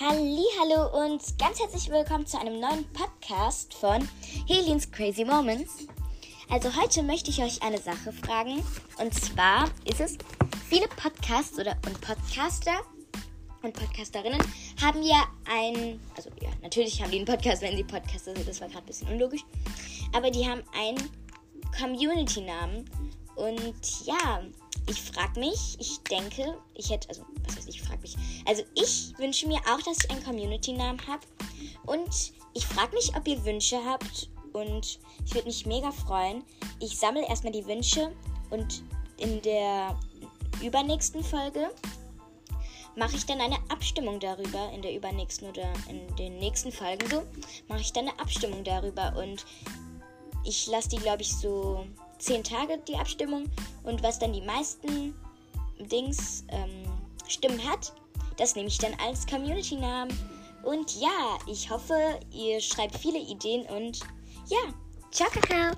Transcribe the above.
Hallo und ganz herzlich willkommen zu einem neuen Podcast von Helens Crazy Moments. Also heute möchte ich euch eine Sache fragen. Und zwar ist es viele Podcasts oder und Podcaster und Podcasterinnen haben ja ein, also ja, natürlich haben die einen Podcast, wenn sie Podcaster sind, das war gerade ein bisschen unlogisch, aber die haben einen Community-Namen. Und ja, ich frage mich, ich denke, ich hätte, also, was heißt, ich frage mich. Also, ich wünsche mir auch, dass ich einen Community-Namen habe. Und ich frage mich, ob ihr Wünsche habt. Und ich würde mich mega freuen. Ich sammle erstmal die Wünsche und in der übernächsten Folge mache ich dann eine Abstimmung darüber. In der übernächsten oder in den nächsten Folgen so mache ich dann eine Abstimmung darüber. Und ich lasse die, glaube ich, so 10 Tage die Abstimmung und was dann die meisten Dings ähm, Stimmen hat, das nehme ich dann als Community-Namen. Und ja, ich hoffe, ihr schreibt viele Ideen und ja, ciao, Kakao!